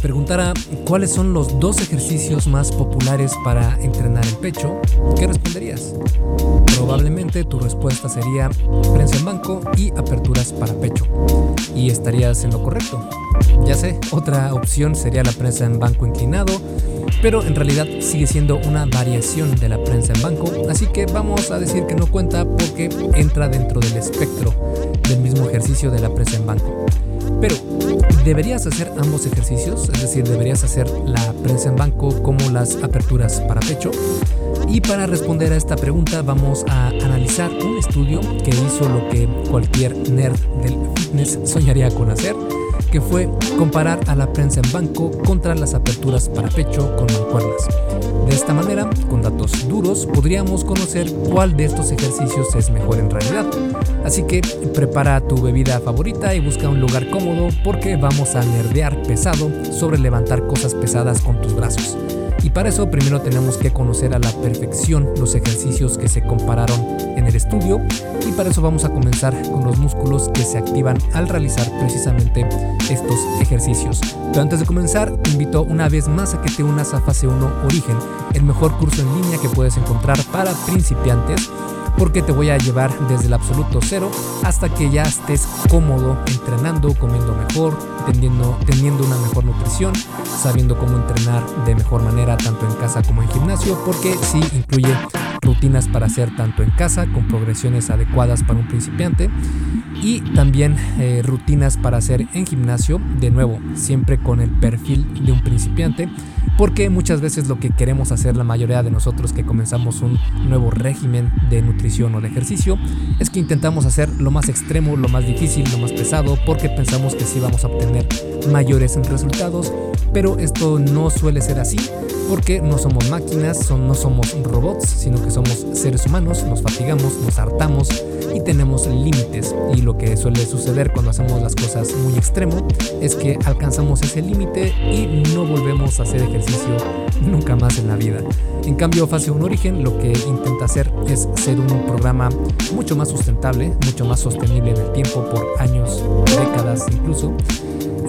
preguntara cuáles son los dos ejercicios más populares para entrenar el pecho, ¿qué responderías? Probablemente tu respuesta sería prensa en banco y aperturas para pecho. Y estarías en lo correcto. Ya sé, otra opción sería la prensa en banco inclinado, pero en realidad sigue siendo una variación de la prensa en banco, así que vamos a decir que no cuenta porque entra dentro del espectro del mismo ejercicio de la prensa en banco. Pero, ¿deberías hacer ambos ejercicios? Es decir, ¿deberías hacer la prensa en banco como las aperturas para pecho? Y para responder a esta pregunta vamos a analizar un estudio que hizo lo que cualquier nerd del fitness soñaría con hacer que fue comparar a la prensa en banco contra las aperturas para pecho con mancuernas. De esta manera, con datos duros, podríamos conocer cuál de estos ejercicios es mejor en realidad. Así que prepara tu bebida favorita y busca un lugar cómodo porque vamos a nerdear pesado sobre levantar cosas pesadas con tus brazos. Y para eso primero tenemos que conocer a la perfección los ejercicios que se compararon en el estudio y para eso vamos a comenzar con los músculos que se activan al realizar precisamente estos ejercicios. Pero antes de comenzar, te invito una vez más a que te unas a Fase 1 Origen, el mejor curso en línea que puedes encontrar para principiantes porque te voy a llevar desde el absoluto cero hasta que ya estés cómodo entrenando, comiendo mejor, teniendo, teniendo una mejor nutrición, sabiendo cómo entrenar de mejor manera tanto en casa como en gimnasio, porque sí incluye rutinas para hacer tanto en casa con progresiones adecuadas para un principiante y también eh, rutinas para hacer en gimnasio, de nuevo, siempre con el perfil de un principiante, porque muchas veces lo que queremos hacer la mayoría de nosotros que comenzamos un nuevo régimen de nutrición o de ejercicio es que intentamos hacer lo más extremo, lo más difícil, lo más pesado, porque pensamos que sí vamos a obtener mayores resultados, pero esto no suele ser así porque no somos máquinas, no somos robots, sino que somos seres humanos, nos fatigamos, nos hartamos y tenemos límites. Y lo que suele suceder cuando hacemos las cosas muy extremo es que alcanzamos ese límite y no volvemos a hacer ejercicio nunca más en la vida. En cambio, Fase 1 Origen lo que intenta hacer es ser un programa mucho más sustentable, mucho más sostenible en el tiempo por años, décadas incluso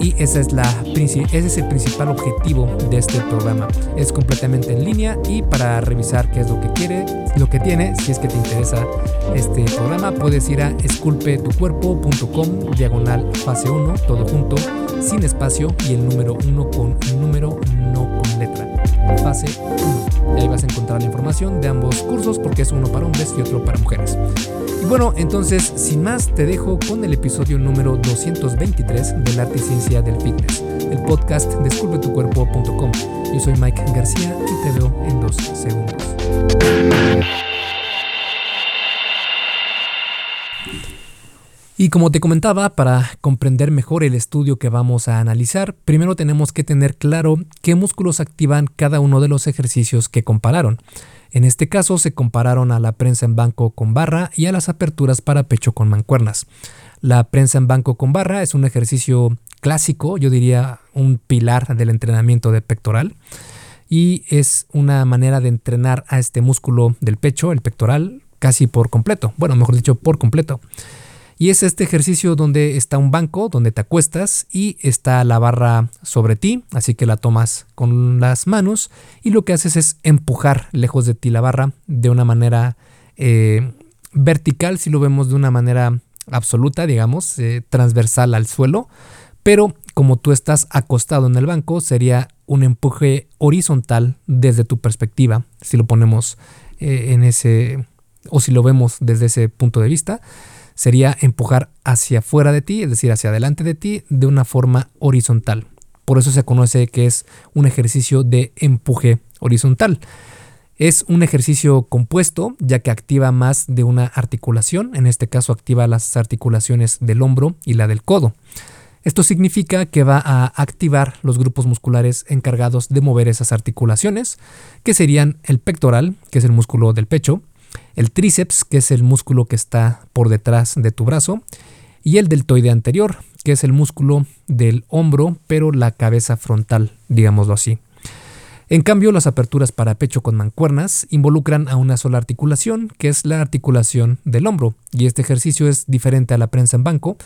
y esa es la, ese es el principal objetivo de este programa. Es completamente en línea y para revisar qué es lo que quiere, lo que tiene, si es que te interesa este programa, puedes ir a esculpetucuerpo.com diagonal fase 1, todo junto, sin espacio y el número 1 con Fase 1. ahí vas a encontrar la información de ambos cursos porque es uno para hombres y otro para mujeres. Y bueno, entonces, sin más, te dejo con el episodio número 223 del Arte y Ciencia del Fitness, el podcast de esculpetucuerpo.com. Yo soy Mike García y te veo en dos segundos. Y como te comentaba, para comprender mejor el estudio que vamos a analizar, primero tenemos que tener claro qué músculos activan cada uno de los ejercicios que compararon. En este caso se compararon a la prensa en banco con barra y a las aperturas para pecho con mancuernas. La prensa en banco con barra es un ejercicio clásico, yo diría un pilar del entrenamiento de pectoral y es una manera de entrenar a este músculo del pecho, el pectoral, casi por completo, bueno, mejor dicho, por completo. Y es este ejercicio donde está un banco, donde te acuestas y está la barra sobre ti, así que la tomas con las manos y lo que haces es empujar lejos de ti la barra de una manera eh, vertical, si lo vemos de una manera absoluta, digamos, eh, transversal al suelo, pero como tú estás acostado en el banco, sería un empuje horizontal desde tu perspectiva, si lo ponemos eh, en ese, o si lo vemos desde ese punto de vista sería empujar hacia afuera de ti, es decir, hacia adelante de ti, de una forma horizontal. Por eso se conoce que es un ejercicio de empuje horizontal. Es un ejercicio compuesto ya que activa más de una articulación, en este caso activa las articulaciones del hombro y la del codo. Esto significa que va a activar los grupos musculares encargados de mover esas articulaciones, que serían el pectoral, que es el músculo del pecho, el tríceps, que es el músculo que está por detrás de tu brazo, y el deltoide anterior, que es el músculo del hombro, pero la cabeza frontal, digámoslo así. En cambio, las aperturas para pecho con mancuernas involucran a una sola articulación, que es la articulación del hombro, y este ejercicio es diferente a la prensa en banco,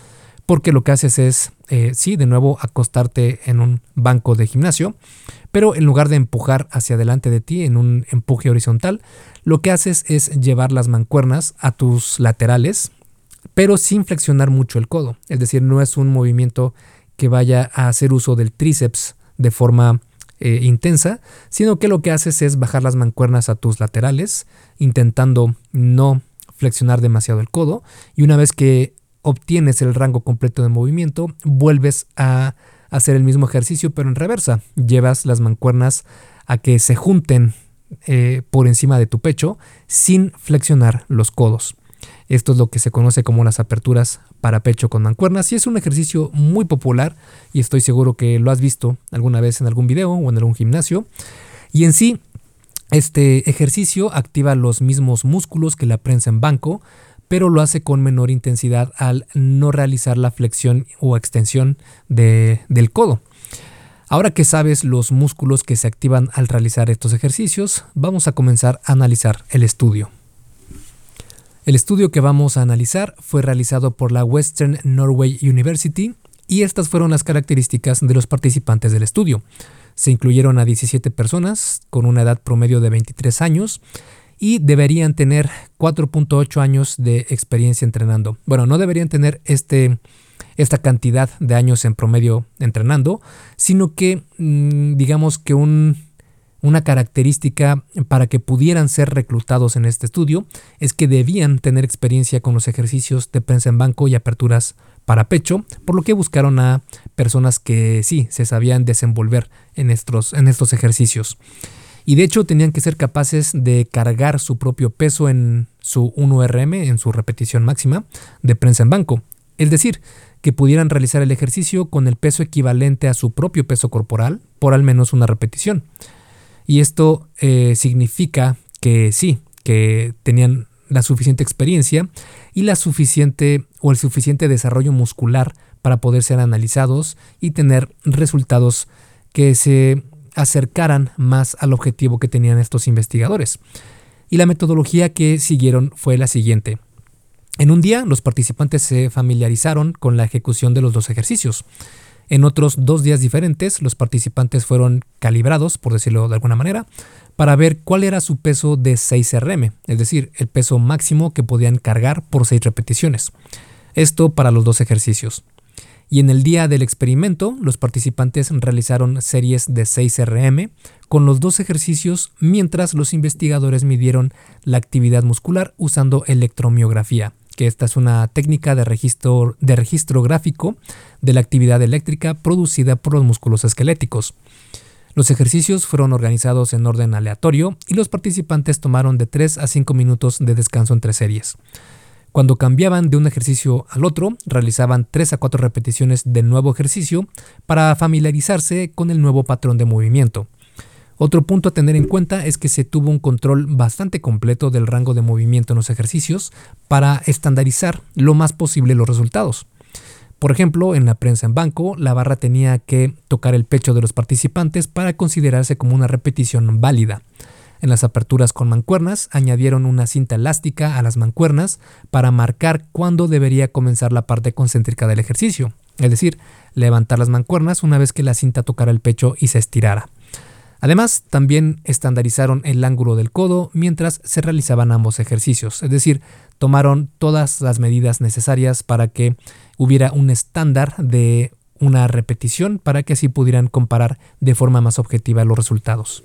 porque lo que haces es, eh, sí, de nuevo acostarte en un banco de gimnasio, pero en lugar de empujar hacia adelante de ti en un empuje horizontal, lo que haces es llevar las mancuernas a tus laterales, pero sin flexionar mucho el codo. Es decir, no es un movimiento que vaya a hacer uso del tríceps de forma eh, intensa, sino que lo que haces es bajar las mancuernas a tus laterales, intentando no flexionar demasiado el codo, y una vez que obtienes el rango completo de movimiento, vuelves a hacer el mismo ejercicio pero en reversa. Llevas las mancuernas a que se junten eh, por encima de tu pecho sin flexionar los codos. Esto es lo que se conoce como las aperturas para pecho con mancuernas y es un ejercicio muy popular y estoy seguro que lo has visto alguna vez en algún video o en algún gimnasio. Y en sí, este ejercicio activa los mismos músculos que la prensa en banco, pero lo hace con menor intensidad al no realizar la flexión o extensión del codo. Ahora que sabes los músculos que se activan al realizar estos ejercicios, vamos a comenzar a analizar el estudio. El estudio que vamos a analizar fue realizado por la Western Norway University y estas fueron las características de los participantes del estudio. Se incluyeron a 17 personas con una edad promedio de 23 años y deberían tener 4.8 años de experiencia entrenando. Bueno, no deberían tener este, esta cantidad de años en promedio entrenando, sino que mm, digamos que un, una característica para que pudieran ser reclutados en este estudio es que debían tener experiencia con los ejercicios de prensa en banco y aperturas para pecho, por lo que buscaron a personas que sí se sabían desenvolver en estos, en estos ejercicios y de hecho tenían que ser capaces de cargar su propio peso en su 1RM, en su repetición máxima de prensa en banco. Es decir, que pudieran realizar el ejercicio con el peso equivalente a su propio peso corporal por al menos una repetición. Y esto eh, significa que sí, que tenían la suficiente experiencia y la suficiente o el suficiente desarrollo muscular para poder ser analizados y tener resultados que se acercaran más al objetivo que tenían estos investigadores. Y la metodología que siguieron fue la siguiente. En un día los participantes se familiarizaron con la ejecución de los dos ejercicios. En otros dos días diferentes los participantes fueron calibrados, por decirlo de alguna manera, para ver cuál era su peso de 6 RM, es decir, el peso máximo que podían cargar por 6 repeticiones. Esto para los dos ejercicios y en el día del experimento los participantes realizaron series de 6 RM con los dos ejercicios mientras los investigadores midieron la actividad muscular usando electromiografía, que esta es una técnica de registro, de registro gráfico de la actividad eléctrica producida por los músculos esqueléticos. Los ejercicios fueron organizados en orden aleatorio y los participantes tomaron de 3 a 5 minutos de descanso entre series. Cuando cambiaban de un ejercicio al otro, realizaban 3 a 4 repeticiones del nuevo ejercicio para familiarizarse con el nuevo patrón de movimiento. Otro punto a tener en cuenta es que se tuvo un control bastante completo del rango de movimiento en los ejercicios para estandarizar lo más posible los resultados. Por ejemplo, en la prensa en banco, la barra tenía que tocar el pecho de los participantes para considerarse como una repetición válida. En las aperturas con mancuernas añadieron una cinta elástica a las mancuernas para marcar cuándo debería comenzar la parte concéntrica del ejercicio, es decir, levantar las mancuernas una vez que la cinta tocara el pecho y se estirara. Además, también estandarizaron el ángulo del codo mientras se realizaban ambos ejercicios, es decir, tomaron todas las medidas necesarias para que hubiera un estándar de una repetición para que así pudieran comparar de forma más objetiva los resultados.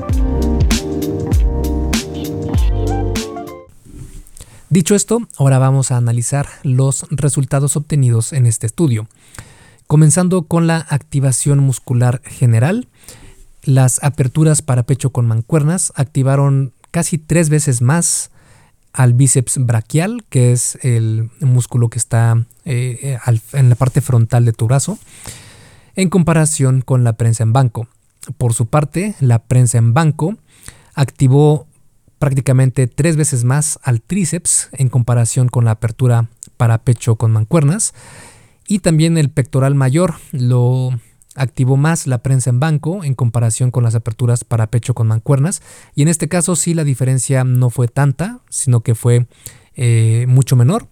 Dicho esto, ahora vamos a analizar los resultados obtenidos en este estudio. Comenzando con la activación muscular general, las aperturas para pecho con mancuernas activaron casi tres veces más al bíceps braquial, que es el músculo que está eh, en la parte frontal de tu brazo, en comparación con la prensa en banco. Por su parte, la prensa en banco activó prácticamente tres veces más al tríceps en comparación con la apertura para pecho con mancuernas. Y también el pectoral mayor lo activó más la prensa en banco en comparación con las aperturas para pecho con mancuernas. Y en este caso sí la diferencia no fue tanta, sino que fue eh, mucho menor.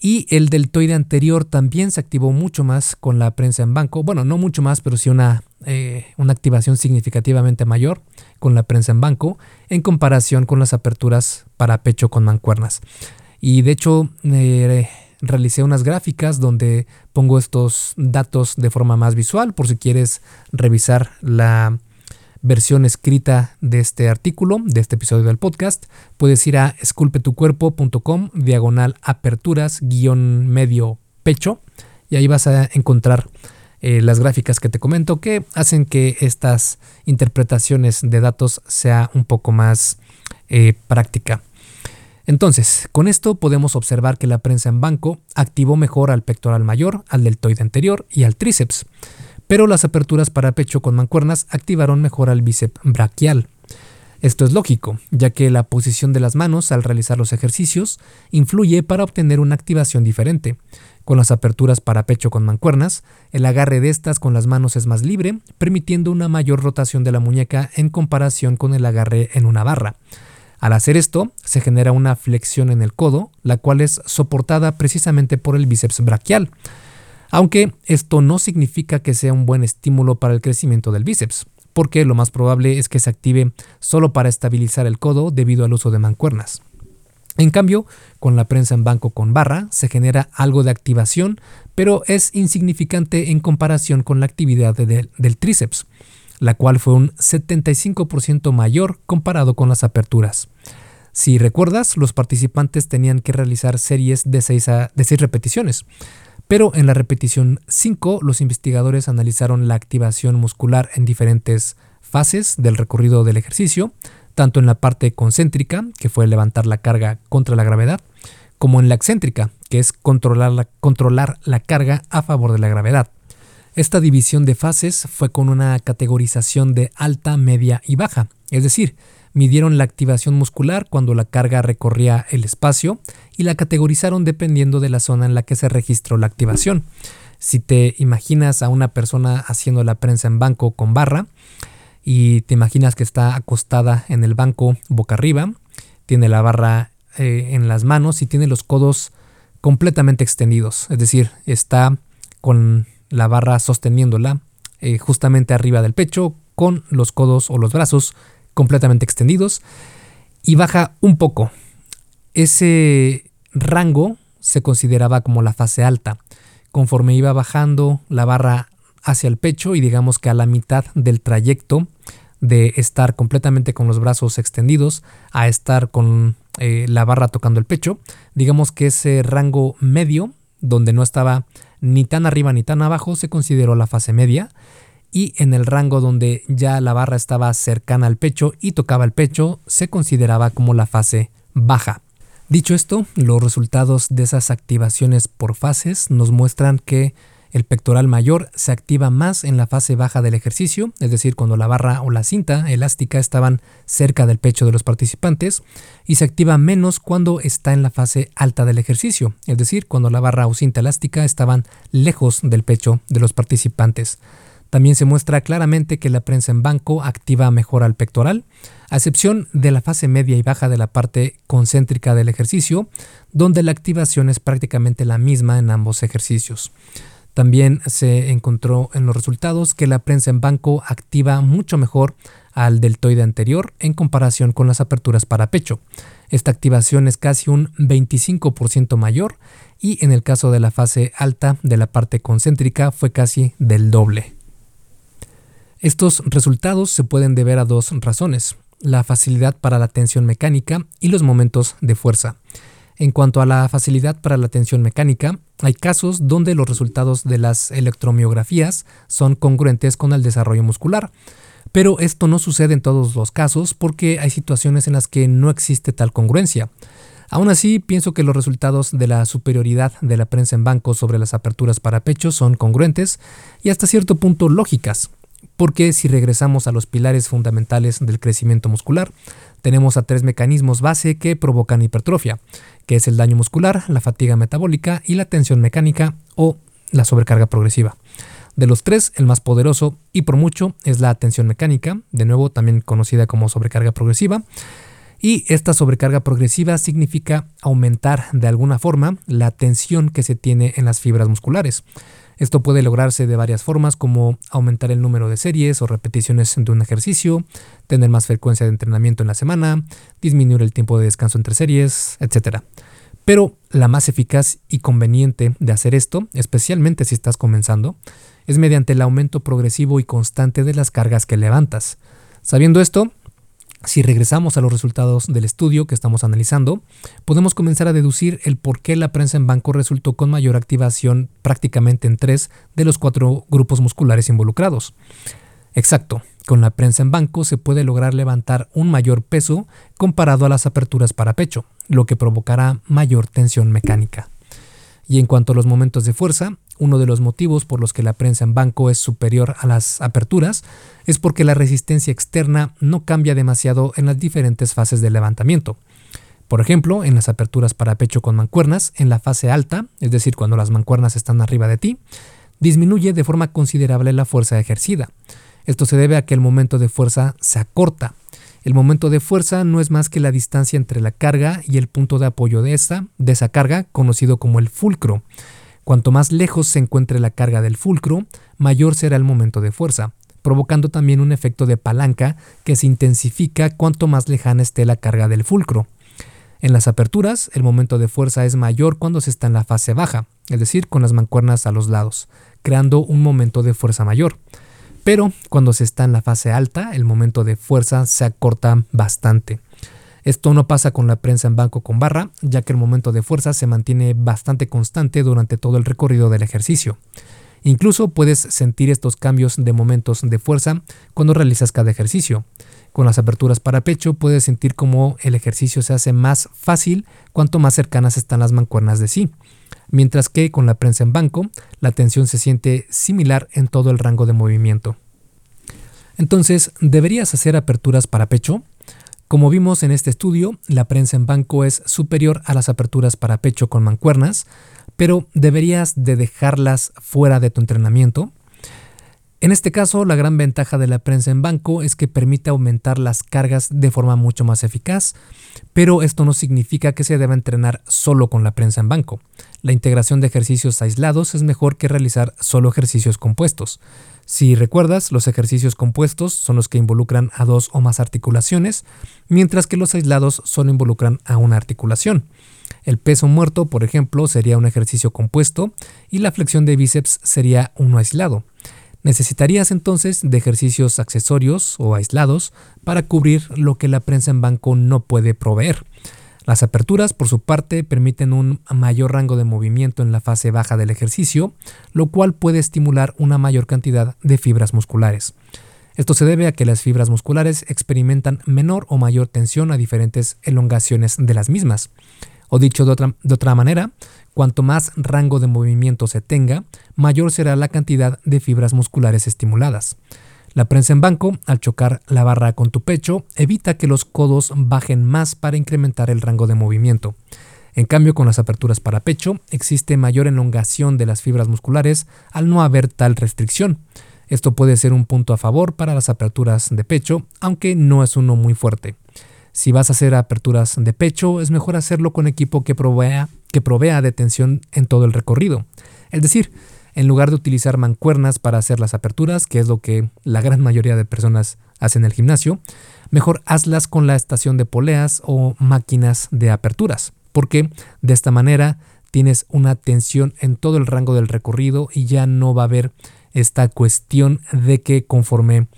Y el deltoide anterior también se activó mucho más con la prensa en banco. Bueno, no mucho más, pero sí una, eh, una activación significativamente mayor con la prensa en banco en comparación con las aperturas para pecho con mancuernas. Y de hecho eh, realicé unas gráficas donde pongo estos datos de forma más visual por si quieres revisar la versión escrita de este artículo, de este episodio del podcast, puedes ir a esculpetucuerpo.com diagonal aperturas guion medio pecho y ahí vas a encontrar eh, las gráficas que te comento que hacen que estas interpretaciones de datos sea un poco más eh, práctica. Entonces, con esto podemos observar que la prensa en banco activó mejor al pectoral mayor, al deltoide anterior y al tríceps pero las aperturas para pecho con mancuernas activaron mejor al bíceps braquial. Esto es lógico, ya que la posición de las manos al realizar los ejercicios influye para obtener una activación diferente. Con las aperturas para pecho con mancuernas, el agarre de estas con las manos es más libre, permitiendo una mayor rotación de la muñeca en comparación con el agarre en una barra. Al hacer esto, se genera una flexión en el codo, la cual es soportada precisamente por el bíceps braquial aunque esto no significa que sea un buen estímulo para el crecimiento del bíceps, porque lo más probable es que se active solo para estabilizar el codo debido al uso de mancuernas. En cambio, con la prensa en banco con barra se genera algo de activación, pero es insignificante en comparación con la actividad del tríceps, la cual fue un 75% mayor comparado con las aperturas. Si recuerdas, los participantes tenían que realizar series de 6, de 6 repeticiones, pero en la repetición 5 los investigadores analizaron la activación muscular en diferentes fases del recorrido del ejercicio, tanto en la parte concéntrica, que fue levantar la carga contra la gravedad, como en la excéntrica, que es controlar la, controlar la carga a favor de la gravedad. Esta división de fases fue con una categorización de alta, media y baja, es decir, midieron la activación muscular cuando la carga recorría el espacio y la categorizaron dependiendo de la zona en la que se registró la activación. Si te imaginas a una persona haciendo la prensa en banco con barra y te imaginas que está acostada en el banco boca arriba, tiene la barra eh, en las manos y tiene los codos completamente extendidos, es decir, está con la barra sosteniéndola eh, justamente arriba del pecho con los codos o los brazos completamente extendidos y baja un poco. Ese rango se consideraba como la fase alta. Conforme iba bajando la barra hacia el pecho y digamos que a la mitad del trayecto de estar completamente con los brazos extendidos a estar con eh, la barra tocando el pecho, digamos que ese rango medio, donde no estaba ni tan arriba ni tan abajo, se consideró la fase media y en el rango donde ya la barra estaba cercana al pecho y tocaba el pecho se consideraba como la fase baja. Dicho esto, los resultados de esas activaciones por fases nos muestran que el pectoral mayor se activa más en la fase baja del ejercicio, es decir, cuando la barra o la cinta elástica estaban cerca del pecho de los participantes, y se activa menos cuando está en la fase alta del ejercicio, es decir, cuando la barra o cinta elástica estaban lejos del pecho de los participantes. También se muestra claramente que la prensa en banco activa mejor al pectoral, a excepción de la fase media y baja de la parte concéntrica del ejercicio, donde la activación es prácticamente la misma en ambos ejercicios. También se encontró en los resultados que la prensa en banco activa mucho mejor al deltoide anterior en comparación con las aperturas para pecho. Esta activación es casi un 25% mayor y en el caso de la fase alta de la parte concéntrica fue casi del doble. Estos resultados se pueden deber a dos razones, la facilidad para la tensión mecánica y los momentos de fuerza. En cuanto a la facilidad para la tensión mecánica, hay casos donde los resultados de las electromiografías son congruentes con el desarrollo muscular, pero esto no sucede en todos los casos porque hay situaciones en las que no existe tal congruencia. Aún así, pienso que los resultados de la superioridad de la prensa en banco sobre las aperturas para pecho son congruentes y hasta cierto punto lógicas, porque si regresamos a los pilares fundamentales del crecimiento muscular, tenemos a tres mecanismos base que provocan hipertrofia, que es el daño muscular, la fatiga metabólica y la tensión mecánica o la sobrecarga progresiva. De los tres, el más poderoso y por mucho es la tensión mecánica, de nuevo también conocida como sobrecarga progresiva. Y esta sobrecarga progresiva significa aumentar de alguna forma la tensión que se tiene en las fibras musculares. Esto puede lograrse de varias formas como aumentar el número de series o repeticiones de un ejercicio, tener más frecuencia de entrenamiento en la semana, disminuir el tiempo de descanso entre series, etc. Pero la más eficaz y conveniente de hacer esto, especialmente si estás comenzando, es mediante el aumento progresivo y constante de las cargas que levantas. Sabiendo esto, si regresamos a los resultados del estudio que estamos analizando, podemos comenzar a deducir el por qué la prensa en banco resultó con mayor activación prácticamente en tres de los cuatro grupos musculares involucrados. Exacto, con la prensa en banco se puede lograr levantar un mayor peso comparado a las aperturas para pecho, lo que provocará mayor tensión mecánica. Y en cuanto a los momentos de fuerza, uno de los motivos por los que la prensa en banco es superior a las aperturas es porque la resistencia externa no cambia demasiado en las diferentes fases del levantamiento. Por ejemplo, en las aperturas para pecho con mancuernas, en la fase alta, es decir, cuando las mancuernas están arriba de ti, disminuye de forma considerable la fuerza ejercida. Esto se debe a que el momento de fuerza se acorta. El momento de fuerza no es más que la distancia entre la carga y el punto de apoyo de de esa carga, conocido como el fulcro. Cuanto más lejos se encuentre la carga del fulcro, mayor será el momento de fuerza, provocando también un efecto de palanca que se intensifica cuanto más lejana esté la carga del fulcro. En las aperturas, el momento de fuerza es mayor cuando se está en la fase baja, es decir, con las mancuernas a los lados, creando un momento de fuerza mayor. Pero cuando se está en la fase alta, el momento de fuerza se acorta bastante. Esto no pasa con la prensa en banco con barra, ya que el momento de fuerza se mantiene bastante constante durante todo el recorrido del ejercicio. Incluso puedes sentir estos cambios de momentos de fuerza cuando realizas cada ejercicio. Con las aperturas para pecho puedes sentir cómo el ejercicio se hace más fácil cuanto más cercanas están las mancuernas de sí, mientras que con la prensa en banco la tensión se siente similar en todo el rango de movimiento. Entonces, ¿deberías hacer aperturas para pecho? Como vimos en este estudio, la prensa en banco es superior a las aperturas para pecho con mancuernas, pero deberías de dejarlas fuera de tu entrenamiento. En este caso, la gran ventaja de la prensa en banco es que permite aumentar las cargas de forma mucho más eficaz, pero esto no significa que se deba entrenar solo con la prensa en banco. La integración de ejercicios aislados es mejor que realizar solo ejercicios compuestos. Si recuerdas, los ejercicios compuestos son los que involucran a dos o más articulaciones, mientras que los aislados solo involucran a una articulación. El peso muerto, por ejemplo, sería un ejercicio compuesto y la flexión de bíceps sería uno aislado. Necesitarías entonces de ejercicios accesorios o aislados para cubrir lo que la prensa en banco no puede proveer. Las aperturas, por su parte, permiten un mayor rango de movimiento en la fase baja del ejercicio, lo cual puede estimular una mayor cantidad de fibras musculares. Esto se debe a que las fibras musculares experimentan menor o mayor tensión a diferentes elongaciones de las mismas. O dicho de otra, de otra manera, cuanto más rango de movimiento se tenga, mayor será la cantidad de fibras musculares estimuladas. La prensa en banco, al chocar la barra con tu pecho, evita que los codos bajen más para incrementar el rango de movimiento. En cambio, con las aperturas para pecho, existe mayor elongación de las fibras musculares al no haber tal restricción. Esto puede ser un punto a favor para las aperturas de pecho, aunque no es uno muy fuerte. Si vas a hacer aperturas de pecho, es mejor hacerlo con equipo que provea, que provea de tensión en todo el recorrido. Es decir, en lugar de utilizar mancuernas para hacer las aperturas, que es lo que la gran mayoría de personas hacen en el gimnasio, mejor hazlas con la estación de poleas o máquinas de aperturas, porque de esta manera tienes una tensión en todo el rango del recorrido y ya no va a haber esta cuestión de que conforme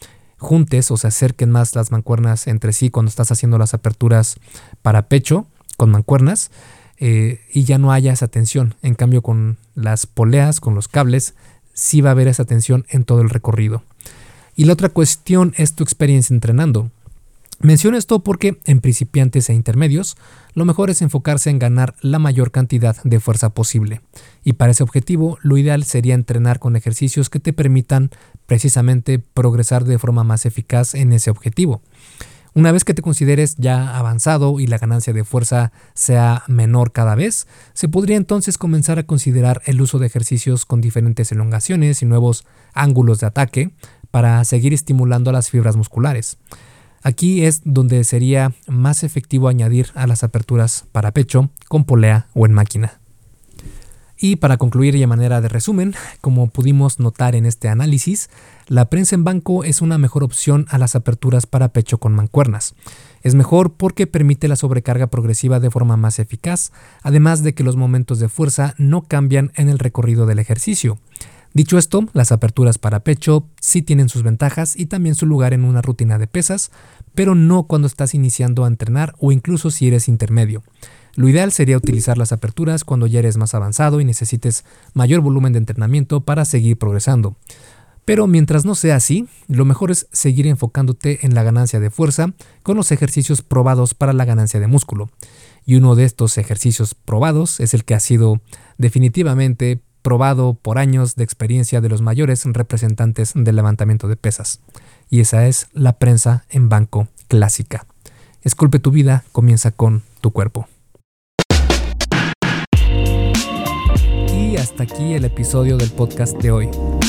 juntes o se acerquen más las mancuernas entre sí cuando estás haciendo las aperturas para pecho con mancuernas, eh, y ya no haya esa tensión. En cambio, con las poleas, con los cables, sí va a haber esa tensión en todo el recorrido. Y la otra cuestión es tu experiencia entrenando. Menciono esto porque en principiantes e intermedios lo mejor es enfocarse en ganar la mayor cantidad de fuerza posible. Y para ese objetivo lo ideal sería entrenar con ejercicios que te permitan precisamente progresar de forma más eficaz en ese objetivo. Una vez que te consideres ya avanzado y la ganancia de fuerza sea menor cada vez, se podría entonces comenzar a considerar el uso de ejercicios con diferentes elongaciones y nuevos ángulos de ataque para seguir estimulando las fibras musculares. Aquí es donde sería más efectivo añadir a las aperturas para pecho con polea o en máquina. Y para concluir y a manera de resumen, como pudimos notar en este análisis, la prensa en banco es una mejor opción a las aperturas para pecho con mancuernas. Es mejor porque permite la sobrecarga progresiva de forma más eficaz, además de que los momentos de fuerza no cambian en el recorrido del ejercicio. Dicho esto, las aperturas para pecho sí tienen sus ventajas y también su lugar en una rutina de pesas, pero no cuando estás iniciando a entrenar o incluso si eres intermedio. Lo ideal sería utilizar las aperturas cuando ya eres más avanzado y necesites mayor volumen de entrenamiento para seguir progresando. Pero mientras no sea así, lo mejor es seguir enfocándote en la ganancia de fuerza con los ejercicios probados para la ganancia de músculo. Y uno de estos ejercicios probados es el que ha sido definitivamente probado por años de experiencia de los mayores representantes del levantamiento de pesas. Y esa es la prensa en banco clásica. Esculpe tu vida comienza con tu cuerpo. hasta aquí el episodio del podcast de hoy.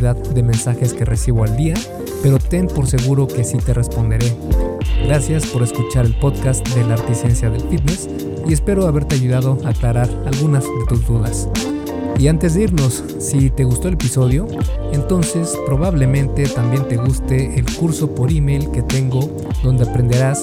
de mensajes que recibo al día, pero ten por seguro que sí te responderé. Gracias por escuchar el podcast de la Articencia del Fitness y espero haberte ayudado a aclarar algunas de tus dudas. Y antes de irnos, si te gustó el episodio, entonces probablemente también te guste el curso por email que tengo donde aprenderás